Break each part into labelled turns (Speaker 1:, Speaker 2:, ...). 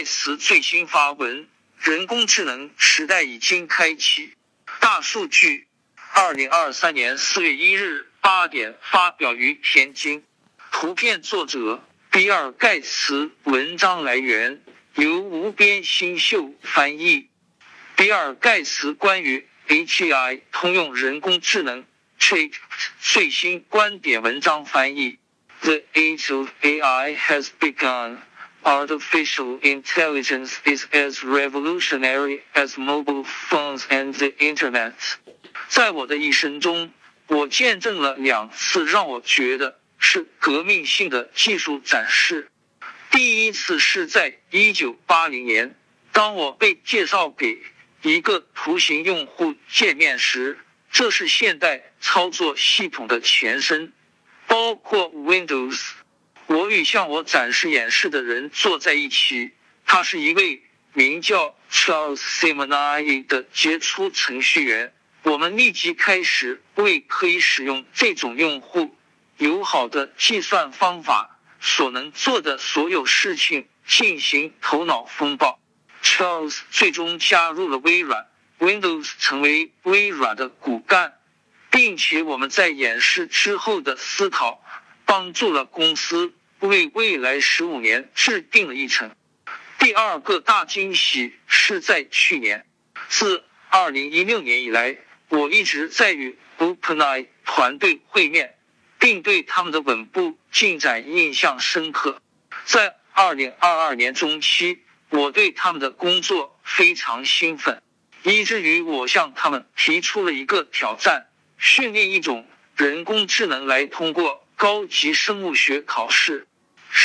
Speaker 1: 盖茨最新发文：人工智能时代已经开启。大数据，二零二三年四月一日八点发表于天津。图片作者比尔盖茨，文章来源由无边星秀翻译。比尔盖茨关于 HAI 通用人工智能 Chat 最新观点文章翻译。The age of AI has begun. Artificial intelligence is as revolutionary as mobile phones and the internet. 在我的一生中，我见证了两次让我觉得是革命性的技术展示。第一次是在一九八零年，当我被介绍给一个图形用户界面时，这是现代操作系统的前身，包括 Windows。我与向我展示演示的人坐在一起，他是一位名叫 Charles Simonai 的杰出程序员。我们立即开始为可以使用这种用户友好的计算方法所能做的所有事情进行头脑风暴。Charles 最终加入了微软，Windows 成为微软的骨干，并且我们在演示之后的思考帮助了公司。为未来十五年制定了一程。第二个大惊喜是在去年，自二零一六年以来，我一直在与 OpenAI 团队会面，并对他们的稳步进展印象深刻。在二零二二年中期，我对他们的工作非常兴奋，以至于我向他们提出了一个挑战：训练一种人工智能来通过高级生物学考试。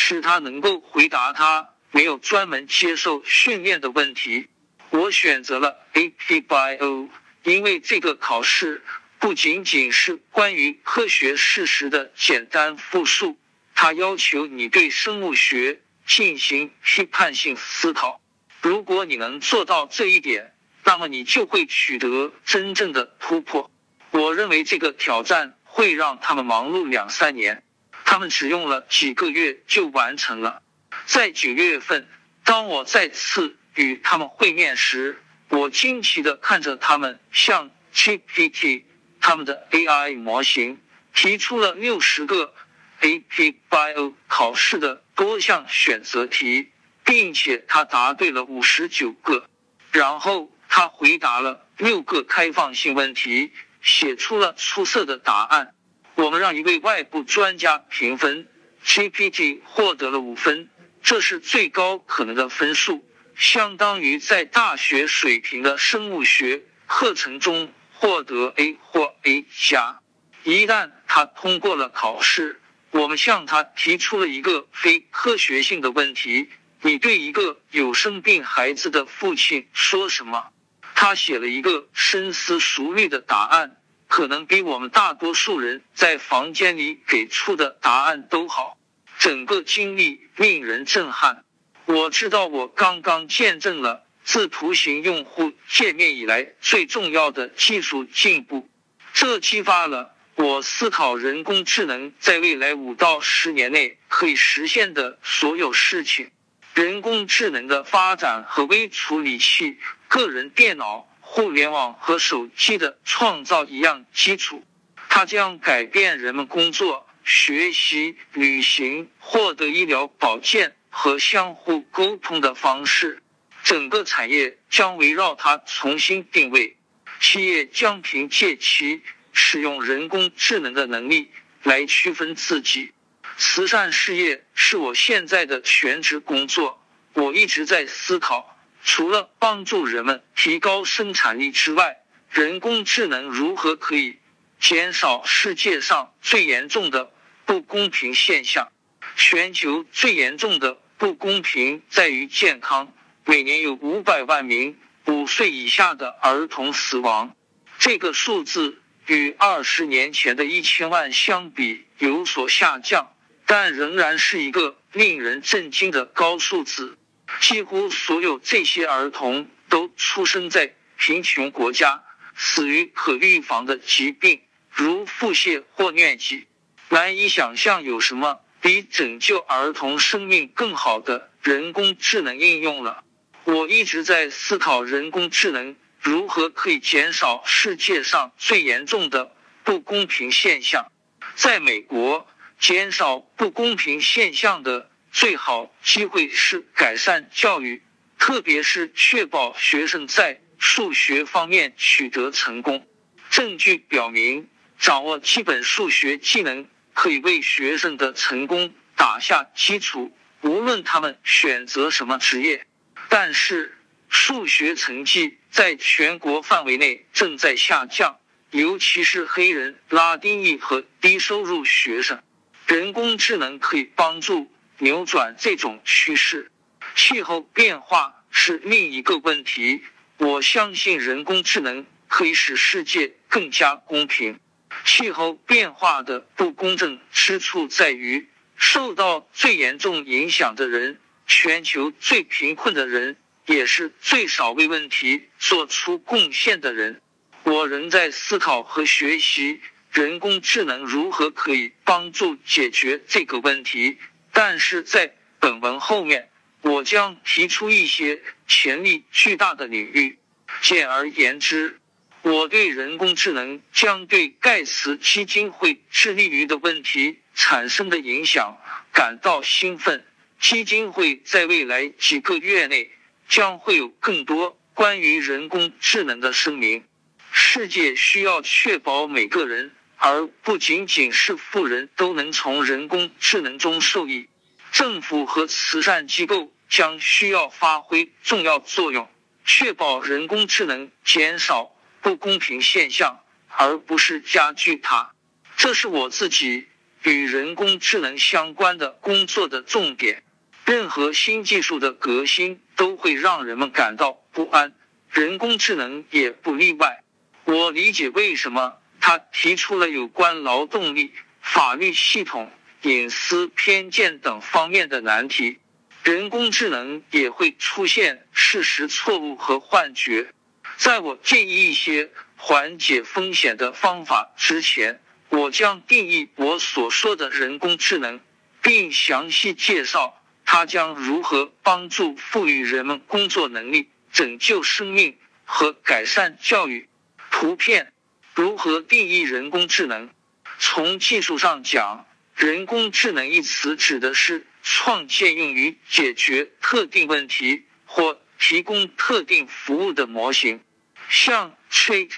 Speaker 1: 使他能够回答他没有专门接受训练的问题。我选择了 APBio，因为这个考试不仅仅是关于科学事实的简单复述，它要求你对生物学进行批判性思考。如果你能做到这一点，那么你就会取得真正的突破。我认为这个挑战会让他们忙碌两三年。他们只用了几个月就完成了。在九月份，当我再次与他们会面时，我惊奇的看着他们向 GPT 他们的 AI 模型提出了六十个 APBio 考试的多项选择题，并且他答对了五十九个。然后他回答了六个开放性问题，写出了出色的答案。我们让一位外部专家评分，GPT 获得了五分，这是最高可能的分数，相当于在大学水平的生物学课程中获得 A 或 A 加。一旦他通过了考试，我们向他提出了一个非科学性的问题：你对一个有生病孩子的父亲说什么？他写了一个深思熟虑的答案。可能比我们大多数人在房间里给出的答案都好。整个经历令人震撼。我知道我刚刚见证了自图形用户界面以来最重要的技术进步。这激发了我思考人工智能在未来五到十年内可以实现的所有事情。人工智能的发展和微处理器、个人电脑。互联网和手机的创造一样基础，它将改变人们工作、学习、旅行、获得医疗保健和相互沟通的方式。整个产业将围绕它重新定位，企业将凭借其使用人工智能的能力来区分自己。慈善事业是我现在的全职工作，我一直在思考。除了帮助人们提高生产力之外，人工智能如何可以减少世界上最严重的不公平现象？全球最严重的不公平在于健康，每年有五百万名五岁以下的儿童死亡。这个数字与二十年前的一千万相比有所下降，但仍然是一个令人震惊的高数字。几乎所有这些儿童都出生在贫穷国家，死于可预防的疾病，如腹泻或疟疾。难以想象有什么比拯救儿童生命更好的人工智能应用了。我一直在思考人工智能如何可以减少世界上最严重的不公平现象。在美国，减少不公平现象的最好机会是改善教育，特别是确保学生在数学方面取得成功。证据表明，掌握基本数学技能可以为学生的成功打下基础，无论他们选择什么职业。但是，数学成绩在全国范围内正在下降。尤其是黑人、拉丁裔和低收入学生，人工智能可以帮助扭转这种趋势。气候变化是另一个问题。我相信人工智能可以使世界更加公平。气候变化的不公正之处在于，受到最严重影响的人，全球最贫困的人，也是最少为问题做出贡献的人。我仍在思考和学习人工智能如何可以帮助解决这个问题，但是在本文后面，我将提出一些潜力巨大的领域。简而言之，我对人工智能将对盖茨基金会致力于的问题产生的影响感到兴奋。基金会在未来几个月内将会有更多关于人工智能的声明。世界需要确保每个人，而不仅仅是富人都能从人工智能中受益。政府和慈善机构将需要发挥重要作用，确保人工智能减少不公平现象，而不是加剧它。这是我自己与人工智能相关的工作的重点。任何新技术的革新都会让人们感到不安，人工智能也不例外。我理解为什么他提出了有关劳动力、法律系统、隐私、偏见等方面的难题。人工智能也会出现事实错误和幻觉。在我建议一些缓解风险的方法之前，我将定义我所说的人工智能，并详细介绍它将如何帮助赋予人们工作能力、拯救生命和改善教育。图片如何定义人工智能？从技术上讲，人工智能一词指的是创建用于解决特定问题或提供特定服务的模型。像 Chat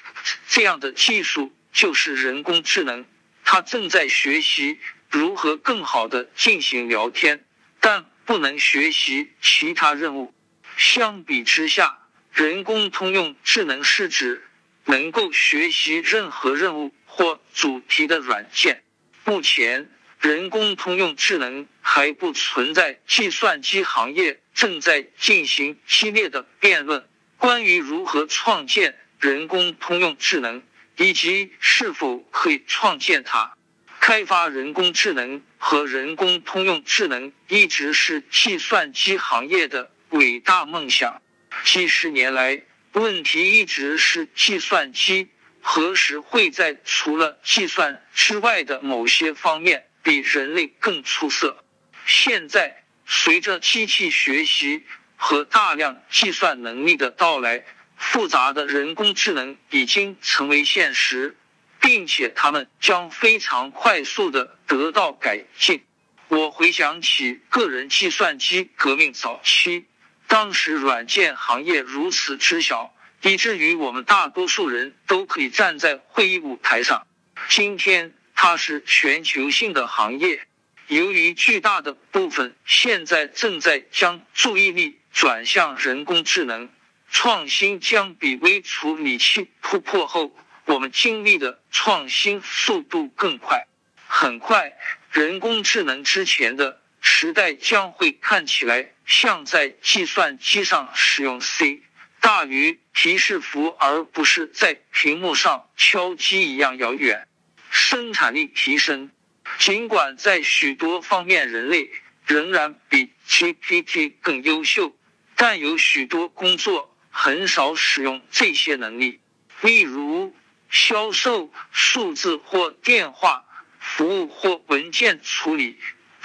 Speaker 1: 这样的技术就是人工智能，它正在学习如何更好的进行聊天，但不能学习其他任务。相比之下，人工通用智能是指。能够学习任何任务或主题的软件。目前，人工通用智能还不存在，计算机行业正在进行激烈的辩论，关于如何创建人工通用智能以及是否可以创建它。开发人工智能和人工通用智能一直是计算机行业的伟大梦想。几十年来。问题一直是计算机何时会在除了计算之外的某些方面比人类更出色。现在，随着机器学习和大量计算能力的到来，复杂的人工智能已经成为现实，并且它们将非常快速的得到改进。我回想起个人计算机革命早期。当时软件行业如此之小，以至于我们大多数人都可以站在会议舞台上。今天它是全球性的行业，由于巨大的部分现在正在将注意力转向人工智能，创新将比微处理器突破后我们经历的创新速度更快。很快，人工智能之前的。时代将会看起来像在计算机上使用 C 大于提示符，而不是在屏幕上敲击一样遥远。生产力提升，尽管在许多方面人类仍然比 GPT 更优秀，但有许多工作很少使用这些能力，例如销售、数字或电话服务或文件处理。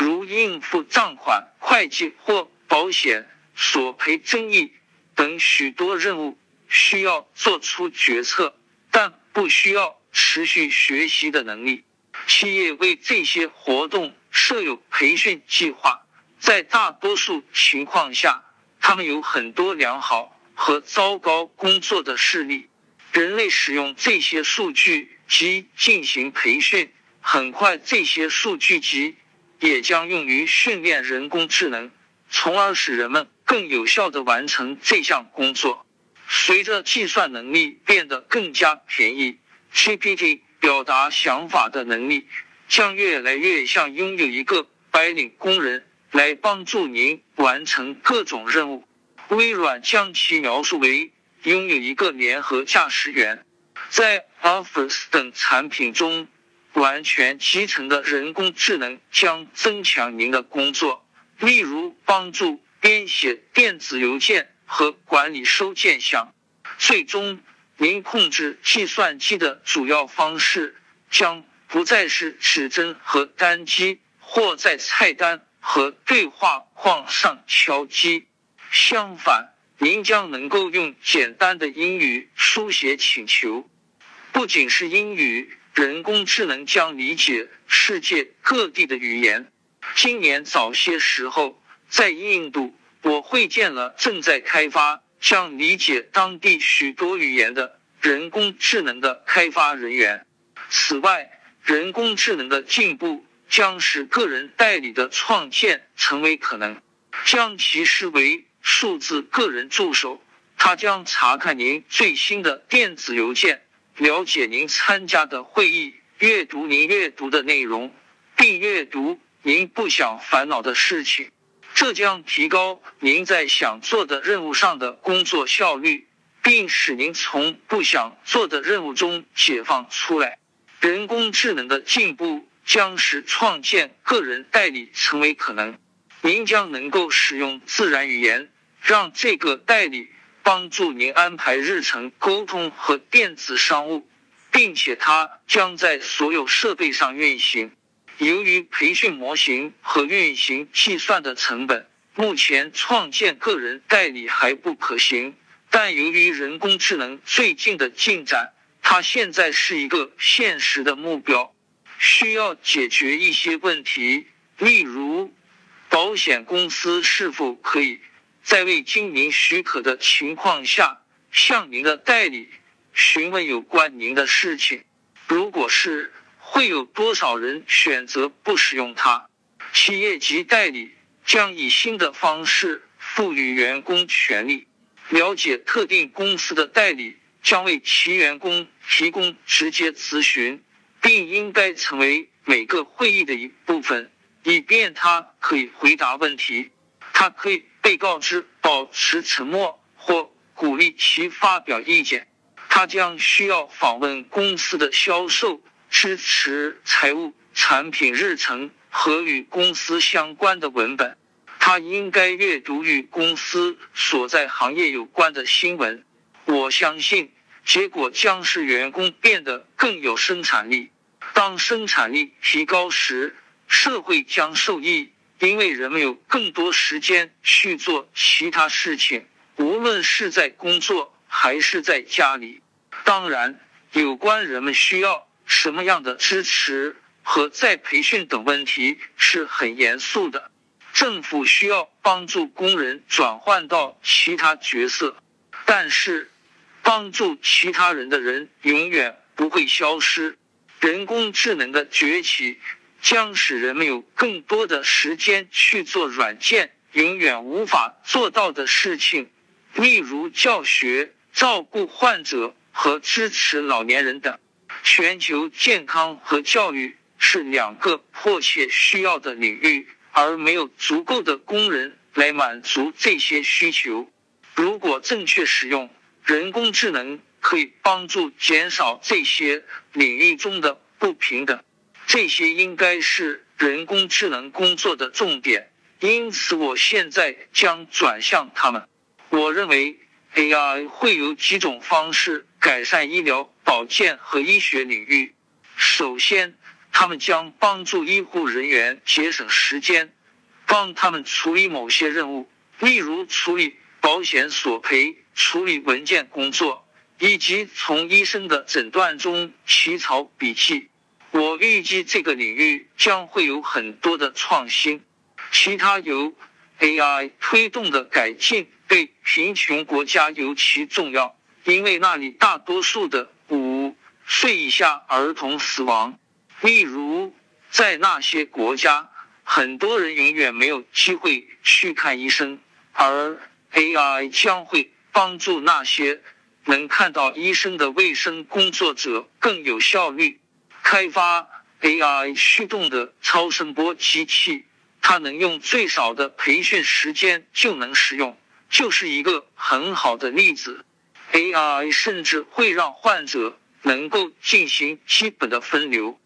Speaker 1: 如应付账款、会计或保险、索赔争议等许多任务，需要做出决策，但不需要持续学习的能力。企业为这些活动设有培训计划，在大多数情况下，他们有很多良好和糟糕工作的事例。人类使用这些数据集进行培训，很快这些数据集也将用于训练人工智能，从而使人们更有效地完成这项工作。随着计算能力变得更加便宜，GPT 表达想法的能力将越来越像拥有一个白领工人来帮助您完成各种任务。微软将其描述为。拥有一个联合驾驶员，在 Office 等产品中，完全集成的人工智能将增强您的工作，例如帮助编写电子邮件和管理收件箱。最终，您控制计算机的主要方式将不再是指针和单击，或在菜单和对话框上敲击。相反，您将能够用简单的英语书写请求。不仅是英语，人工智能将理解世界各地的语言。今年早些时候，在印度，我会见了正在开发将理解当地许多语言的人工智能的开发人员。此外，人工智能的进步将使个人代理的创建成为可能，将其视为。数字个人助手，他将查看您最新的电子邮件，了解您参加的会议，阅读您阅读的内容，并阅读您不想烦恼的事情。这将提高您在想做的任务上的工作效率，并使您从不想做的任务中解放出来。人工智能的进步将使创建个人代理成为可能。您将能够使用自然语言，让这个代理帮助您安排日程、沟通和电子商务，并且它将在所有设备上运行。由于培训模型和运行计算的成本，目前创建个人代理还不可行。但由于人工智能最近的进展，它现在是一个现实的目标。需要解决一些问题，例如。保险公司是否可以在未经您许可的情况下向您的代理询问有关您的事情？如果是，会有多少人选择不使用它？企业级代理将以新的方式赋予员工权利。了解特定公司的代理将为其员工提供直接咨询，并应该成为每个会议的一部分。以便他可以回答问题，他可以被告知保持沉默或鼓励其发表意见。他将需要访问公司的销售、支持、财务、产品日程和与公司相关的文本。他应该阅读与公司所在行业有关的新闻。我相信，结果将使员工变得更有生产力。当生产力提高时。社会将受益，因为人们有更多时间去做其他事情，无论是在工作还是在家里。当然，有关人们需要什么样的支持和再培训等问题是很严肃的。政府需要帮助工人转换到其他角色，但是帮助其他人的人永远不会消失。人工智能的崛起。将使人们有更多的时间去做软件永远无法做到的事情，例如教学、照顾患者和支持老年人等。全球健康和教育是两个迫切需要的领域，而没有足够的工人来满足这些需求。如果正确使用，人工智能可以帮助减少这些领域中的不平等。这些应该是人工智能工作的重点，因此我现在将转向他们。我认为 AI 会有几种方式改善医疗保健和医学领域。首先，他们将帮助医护人员节省时间，帮他们处理某些任务，例如处理保险索赔、处理文件工作，以及从医生的诊断中起草笔记。我预计这个领域将会有很多的创新。其他由 AI 推动的改进对贫穷国家尤其重要，因为那里大多数的五岁以下儿童死亡。例如，在那些国家，很多人永远没有机会去看医生，而 AI 将会帮助那些能看到医生的卫生工作者更有效率。开发 AI 驱动的超声波机器。它能用最少的培训时间就能使用，就是一个很好的例子。AI 甚至会让患者能够进行基本的分流，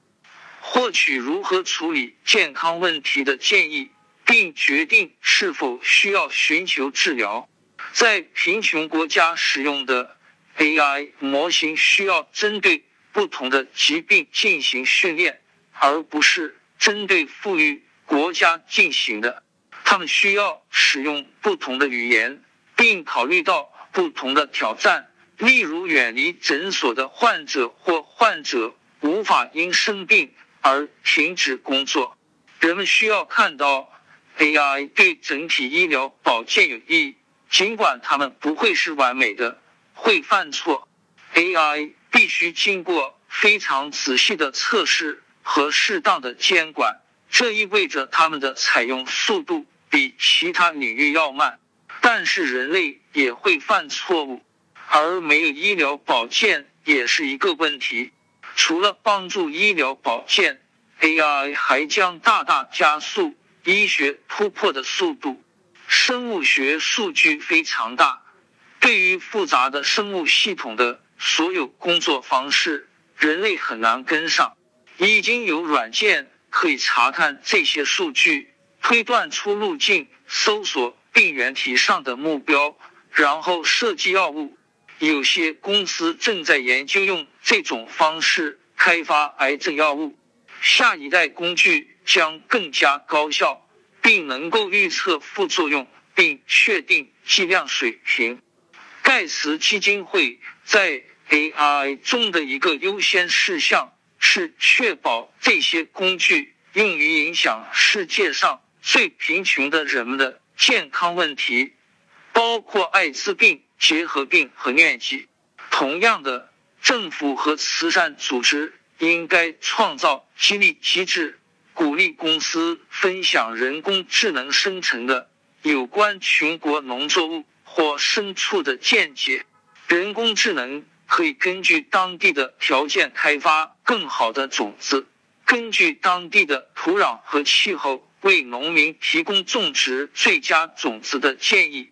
Speaker 1: 获取如何处理健康问题的建议，并决定是否需要寻求治疗。在贫穷国家使用的 AI 模型需要针对不同的疾病进行训练，而不是针对富裕。国家进行的，他们需要使用不同的语言，并考虑到不同的挑战，例如远离诊所的患者或患者无法因生病而停止工作。人们需要看到 AI 对整体医疗保健有益，尽管他们不会是完美的，会犯错。AI 必须经过非常仔细的测试和适当的监管。这意味着他们的采用速度比其他领域要慢，但是人类也会犯错误，而没有医疗保健也是一个问题。除了帮助医疗保健，AI 还将大大加速医学突破的速度。生物学数据非常大，对于复杂的生物系统的所有工作方式，人类很难跟上。已经有软件。可以查看这些数据，推断出路径，搜索病原体上的目标，然后设计药物。有些公司正在研究用这种方式开发癌症药物。下一代工具将更加高效，并能够预测副作用，并确定剂量水平。盖茨基金会在 AI 中的一个优先事项。是确保这些工具用于影响世界上最贫穷的人们的健康问题，包括艾滋病、结核病和疟疾。同样的，政府和慈善组织应该创造激励机制，鼓励公司分享人工智能生成的有关全国农作物或牲畜的见解。人工智能。可以根据当地的条件开发更好的种子，根据当地的土壤和气候为农民提供种植最佳种子的建议，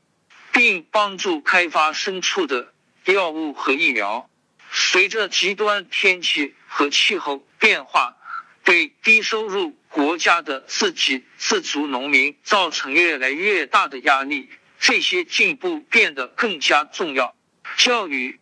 Speaker 1: 并帮助开发牲畜的药物和疫苗。随着极端天气和气候变化对低收入国家的自给自足农民造成越来越大的压力，这些进步变得更加重要。教育。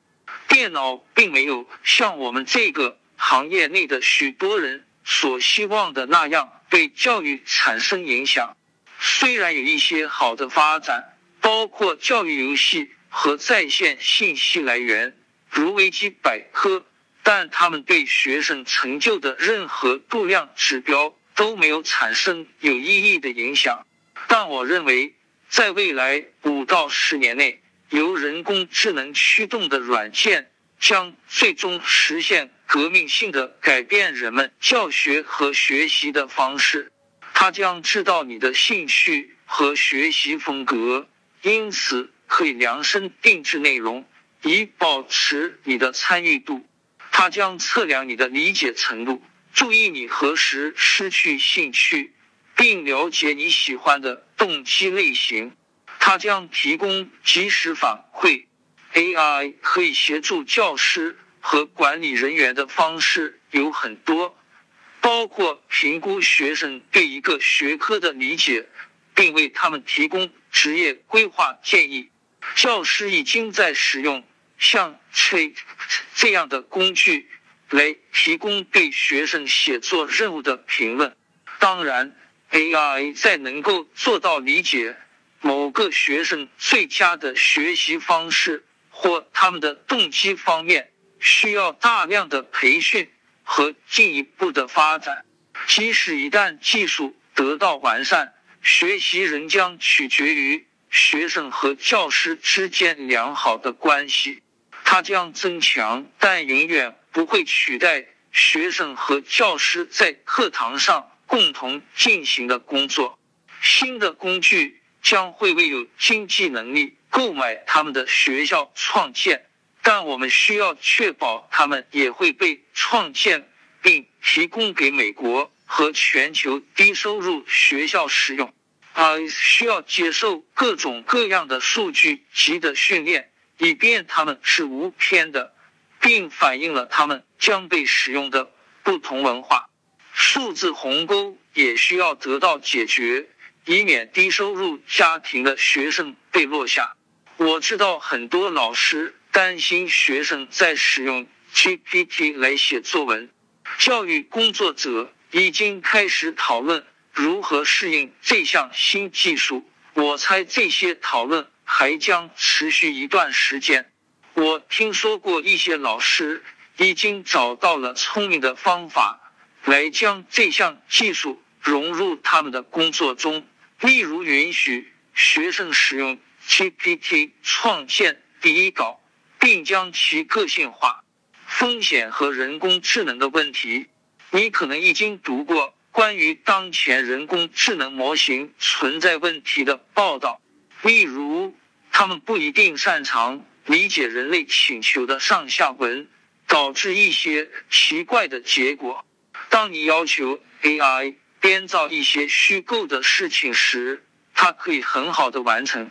Speaker 1: 电脑并没有像我们这个行业内的许多人所希望的那样对教育产生影响。虽然有一些好的发展，包括教育游戏和在线信息来源，如维基百科，但他们对学生成就的任何度量指标都没有产生有意义的影响。但我认为，在未来五到十年内，由人工智能驱动的软件将最终实现革命性的改变人们教学和学习的方式。它将知道你的兴趣和学习风格，因此可以量身定制内容，以保持你的参与度。它将测量你的理解程度，注意你何时失去兴趣，并了解你喜欢的动机类型。它将提供及时反馈。AI 可以协助教师和管理人员的方式有很多，包括评估学生对一个学科的理解，并为他们提供职业规划建议。教师已经在使用像 Chat 这样的工具来提供对学生写作任务的评论。当然，AI 在能够做到理解。某个学生最佳的学习方式或他们的动机方面需要大量的培训和进一步的发展。即使一旦技术得到完善，学习仍将取决于学生和教师之间良好的关系。它将增强，但永远不会取代学生和教师在课堂上共同进行的工作。新的工具将会为有经济能力购买他们的学校创建，但我们需要确保他们也会被创建并提供给美国和全球低收入学校使用。啊，需要接受各种各样的数据集的训练。以便他们是无偏的，并反映了他们将被使用的不同文化。数字鸿沟也需要得到解决，以免低收入家庭的学生被落下。我知道很多老师担心学生在使用 GPT 来写作文，教育工作者已经开始讨论如何适应这项新技术。我猜这些讨论。还将持续一段时间。我听说过一些老师已经找到了聪明的方法来将这项技术融入他们的工作中，例如允许学生使用 GPT 创建第一稿，并将其个性化。风险和人工智能的问题，你可能已经读过关于当前人工智能模型存在问题的报道，例如。他们不一定擅长理解人类请求的上下文，导致一些奇怪的结果。当你要求 AI 编造一些虚构的事情时，它可以很好的完成；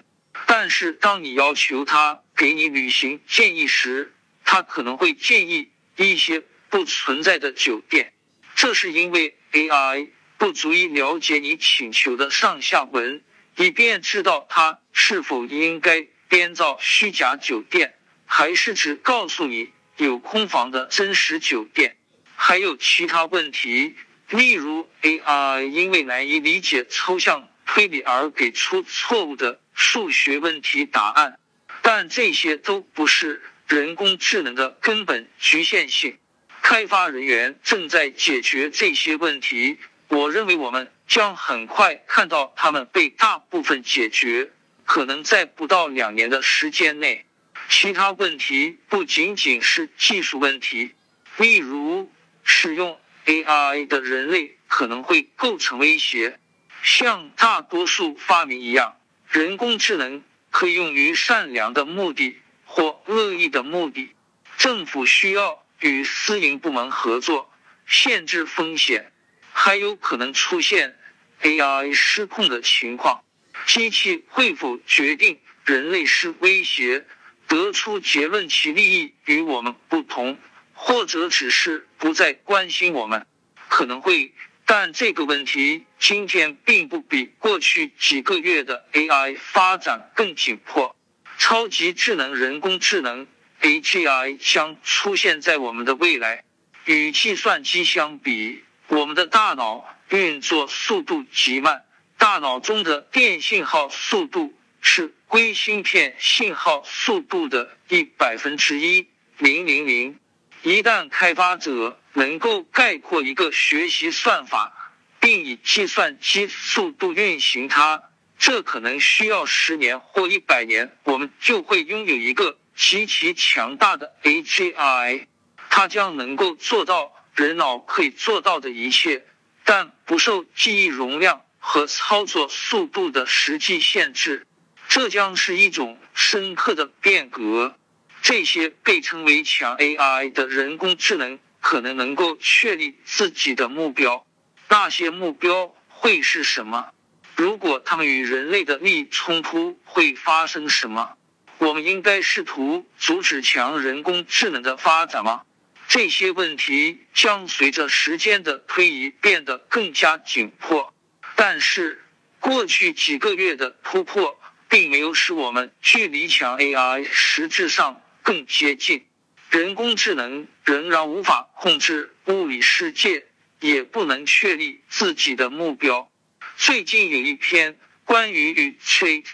Speaker 1: 但是当你要求它给你旅行建议时，它可能会建议一些不存在的酒店。这是因为 AI 不足以了解你请求的上下文。以便知道他是否应该编造虚假酒店，还是只告诉你有空房的真实酒店。还有其他问题，例如 AI 因为难以理解抽象推理而给出错误的数学问题答案。但这些都不是人工智能的根本局限性。开发人员正在解决这些问题。我认为我们。将很快看到他们被大部分解决，可能在不到两年的时间内。其他问题不仅仅是技术问题，例如使用 AI 的人类可能会构成威胁。像大多数发明一样，人工智能可以用于善良的目的或恶意的目的。政府需要与私营部门合作，限制风险，还有可能出现。AI 失控的情况，机器会否决定人类是威胁，得出结论其利益与我们不同，或者只是不再关心我们？可能会，但这个问题今天并不比过去几个月的 AI 发展更紧迫。超级智能人工智能 AGI 将出现在我们的未来。与计算机相比，我们的大脑。运作速度极慢，大脑中的电信号速度是硅芯片信号速度的一百分之一零零零。一旦开发者能够概括一个学习算法，并以计算机速度运行它，这可能需要十年或一百年，我们就会拥有一个极其强大的 AGI。它将能够做到人脑可以做到的一切。但不受记忆容量和操作速度的实际限制，这将是一种深刻的变革。这些被称为强 AI 的人工智能可能能够确立自己的目标。那些目标会是什么？如果他们与人类的利益冲突，会发生什么？我们应该试图阻止强人工智能的发展吗？这些问题将随着时间的推移变得更加紧迫，但是过去几个月的突破并没有使我们距离强 AI 实质上更接近。人工智能仍然无法控制物理世界，也不能确立自己的目标。最近有一篇关于与 Chat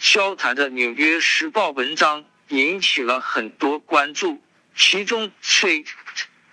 Speaker 1: 交谈的《纽约时报》文章引起了很多关注，其中 Tate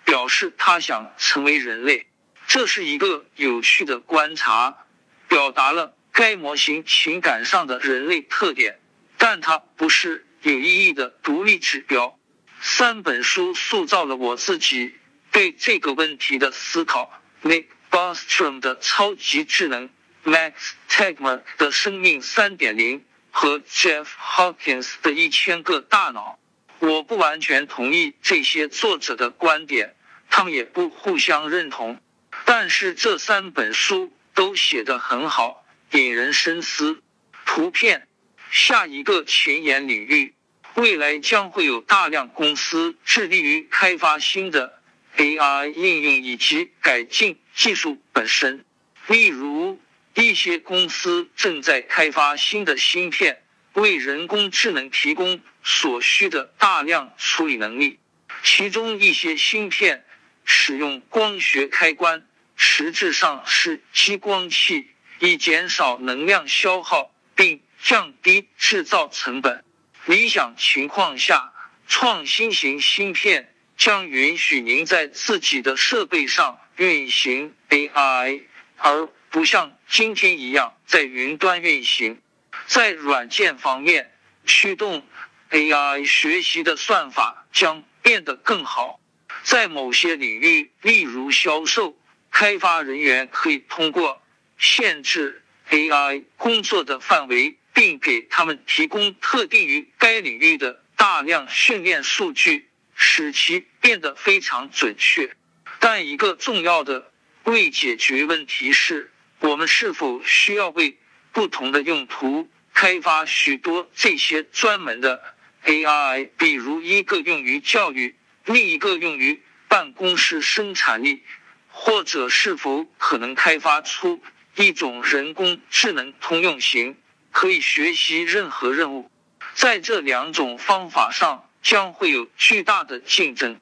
Speaker 1: 表示他想成为人类，这是一个有趣的观察，表达了该模型情感上的人类特点，但它不是有意义的独立指标。三本书塑造了我自己对这个问题的思考。Nick Bostrom 的超级智能，Max Tegmark 的生命三点零和 Jeff Hawkins 的一千个大脑。我不完全同意这些作者的观点，他们也不互相认同。但是这三本书都写得很好，引人深思。图片，下一个前沿领域。未来将会有大量公司致力于开发新的 AI 应用以及改进技术本身。例如，一些公司正在开发新的芯片，为人工智能提供所需的大量处理能力。其中一些芯片使用光学开关，实质上是激光器，以减少能量消耗并降低制造成本。理想情况下，创新型芯片将允许您在自己的设备上运行 AI，而不像今天一样在云端运行。在软件方面，驱动 AI 学习的算法将变得更好。在某些领域，例如销售，开发人员可以通过限制 AI 工作的范围。并给他们提供特定于该领域的大量训练数据，使其变得非常准确。但一个重要的未解决问题是，我们是否需要为不同的用途开发许多这些专门的 AI？比如一个用于教育，另一个用于办公室生产力，或者是否可能开发出一种人工智能通用型？可以学习任何任务，在这两种方法上将会有巨大的竞争。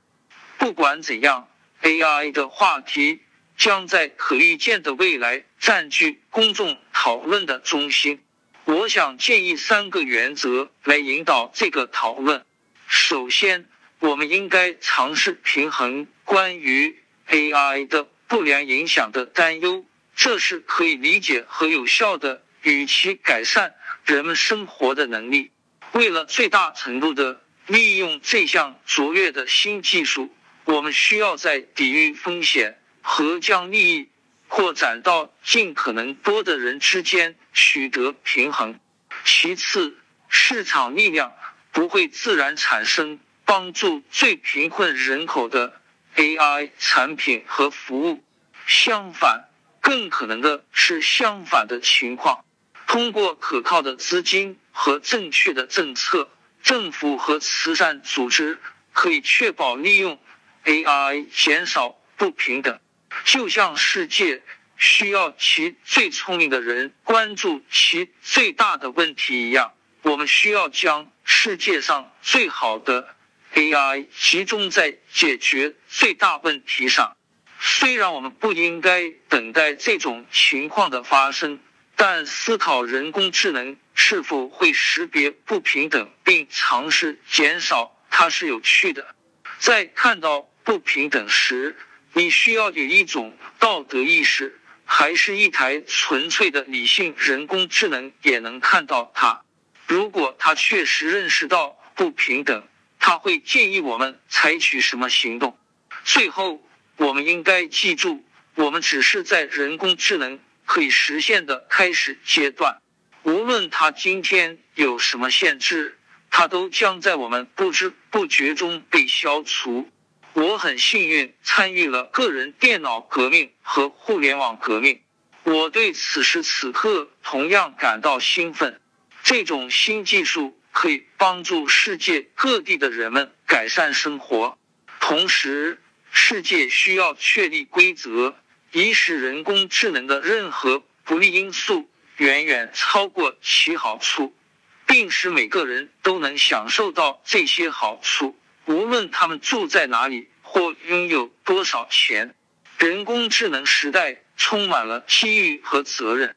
Speaker 1: 不管怎样，AI 的话题将在可预见的未来占据公众讨论的中心。我想建议三个原则来引导这个讨论。首先，我们应该尝试平衡关于 AI 的不良影响的担忧，这是可以理解和有效的。与其改善人们生活的能力，为了最大程度的利用这项卓越的新技术，我们需要在抵御风险和将利益扩展到尽可能多的人之间取得平衡。其次，市场力量不会自然产生帮助最贫困人口的 AI 产品和服务，相反，更可能的是相反的情况。通过可靠的资金和正确的政策，政府和慈善组织可以确保利用 AI 减少不平等。就像世界需要其最聪明的人关注其最大的问题一样，我们需要将世界上最好的 AI 集中在解决最大问题上。虽然我们不应该等待这种情况的发生。但思考人工智能是否会识别不平等并尝试减少它是有趣的。在看到不平等时，你需要有一种道德意识，还是一台纯粹的理性人工智能也能看到它？如果它确实认识到不平等，它会建议我们采取什么行动？最后，我们应该记住，我们只是在人工智能。可以实现的开始阶段，无论它今天有什么限制，它都将在我们不知不觉中被消除。我很幸运参与了个人电脑革命和互联网革命，我对此时此刻同样感到兴奋。这种新技术可以帮助世界各地的人们改善生活，同时世界需要确立规则。以使人工智能的任何不利因素远远超过其好处，并使每个人都能享受到这些好处，无论他们住在哪里或拥有多少钱。人工智能时代充满了机遇和责任。